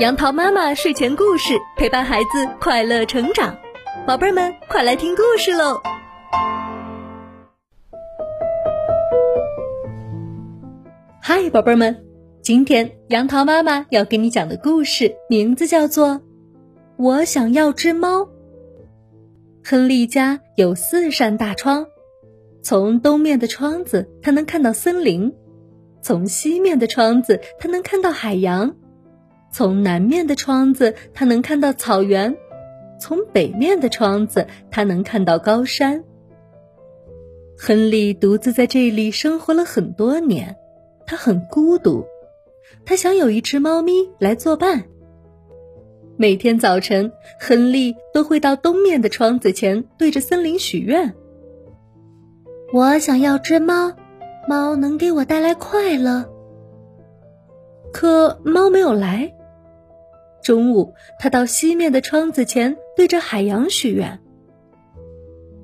杨桃妈妈睡前故事陪伴孩子快乐成长，宝贝儿们快来听故事喽！嗨，宝贝儿们，今天杨桃妈妈要给你讲的故事名字叫做《我想要只猫》。亨利家有四扇大窗，从东面的窗子他能看到森林，从西面的窗子他能看到海洋。从南面的窗子，他能看到草原；从北面的窗子，他能看到高山。亨利独自在这里生活了很多年，他很孤独，他想有一只猫咪来作伴。每天早晨，亨利都会到东面的窗子前，对着森林许愿：“我想要只猫，猫能给我带来快乐。”可猫没有来。中午，他到西面的窗子前，对着海洋许愿：“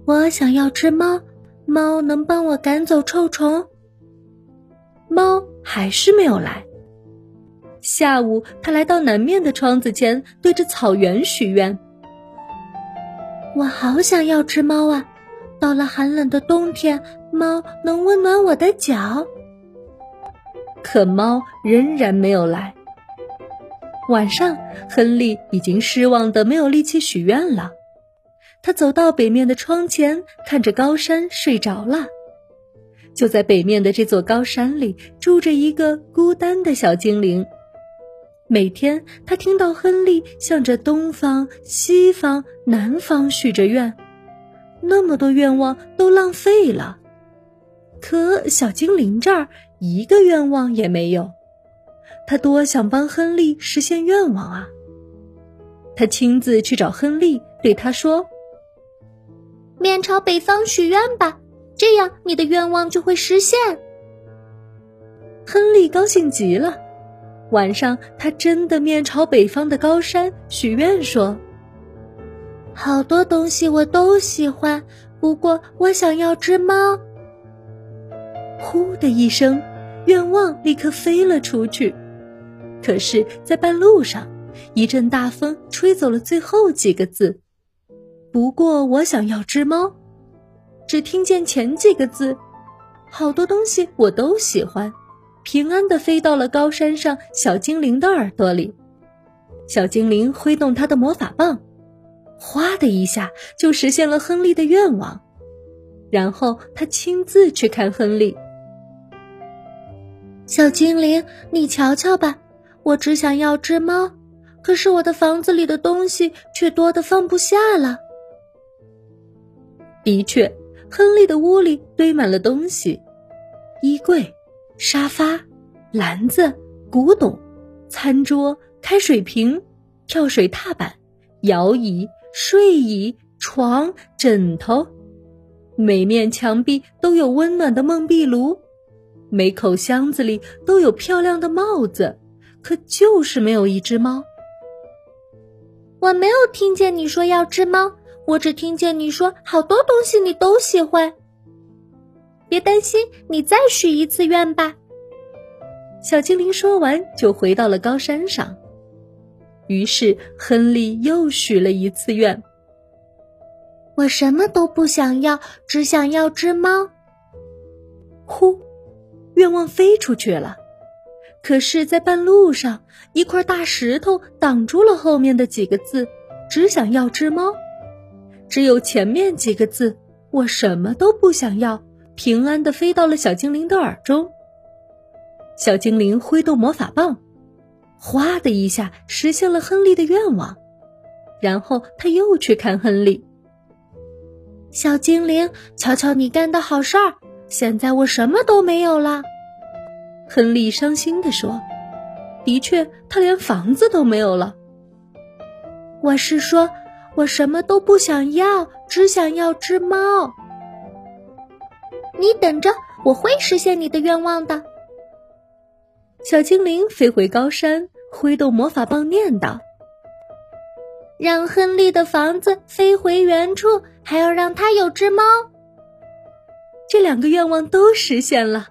我想要只猫，猫能帮我赶走臭虫。”猫还是没有来。下午，他来到南面的窗子前，对着草原许愿：“我好想要只猫啊！到了寒冷的冬天，猫能温暖我的脚。”可猫仍然没有来。晚上，亨利已经失望的没有力气许愿了。他走到北面的窗前，看着高山睡着了。就在北面的这座高山里，住着一个孤单的小精灵。每天，他听到亨利向着东方、西方、南方许着愿，那么多愿望都浪费了。可小精灵这儿一个愿望也没有。他多想帮亨利实现愿望啊！他亲自去找亨利，对他说：“面朝北方许愿吧，这样你的愿望就会实现。”亨利高兴极了。晚上，他真的面朝北方的高山许愿说：“好多东西我都喜欢，不过我想要只猫。”呼的一声，愿望立刻飞了出去。可是，在半路上，一阵大风吹走了最后几个字。不过，我想要只猫。只听见前几个字，好多东西我都喜欢，平安的飞到了高山上小精灵的耳朵里。小精灵挥动他的魔法棒，哗的一下就实现了亨利的愿望。然后他亲自去看亨利。小精灵，你瞧瞧吧。我只想要只猫，可是我的房子里的东西却多得放不下了。的确，亨利的屋里堆满了东西：衣柜、沙发、篮子、古董、餐桌、开水瓶、跳水踏板、摇椅、睡椅、床、枕头，每面墙壁都有温暖的梦壁炉，每口箱子里都有漂亮的帽子。可就是没有一只猫。我没有听见你说要只猫，我只听见你说好多东西你都喜欢。别担心，你再许一次愿吧。小精灵说完，就回到了高山上。于是亨利又许了一次愿。我什么都不想要，只想要只猫。呼，愿望飞出去了。可是，在半路上，一块大石头挡住了后面的几个字，只想要只猫。只有前面几个字，我什么都不想要，平安的飞到了小精灵的耳中。小精灵挥动魔法棒，哗的一下实现了亨利的愿望。然后他又去看亨利。小精灵，瞧瞧你干的好事儿！现在我什么都没有了。亨利伤心地说：“的确，他连房子都没有了。我是说，我什么都不想要，只想要只猫。你等着，我会实现你的愿望的。”小精灵飞回高山，挥动魔法棒，念道：“让亨利的房子飞回原处，还要让他有只猫。”这两个愿望都实现了。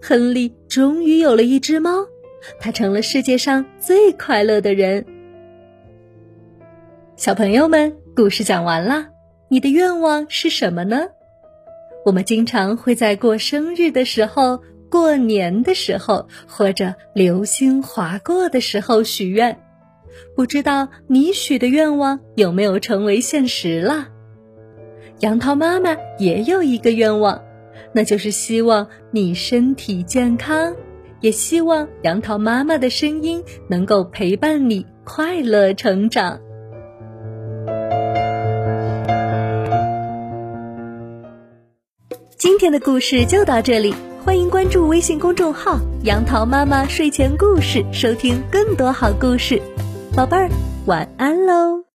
亨利终于有了一只猫，他成了世界上最快乐的人。小朋友们，故事讲完啦，你的愿望是什么呢？我们经常会在过生日的时候、过年的时候，或者流星划过的时候许愿。不知道你许的愿望有没有成为现实了？杨桃妈妈也有一个愿望，那就是希望你身体健康，也希望杨桃妈妈的声音能够陪伴你快乐成长。今天的故事就到这里，欢迎关注微信公众号“杨桃妈妈睡前故事”，收听更多好故事。宝贝儿，晚安喽。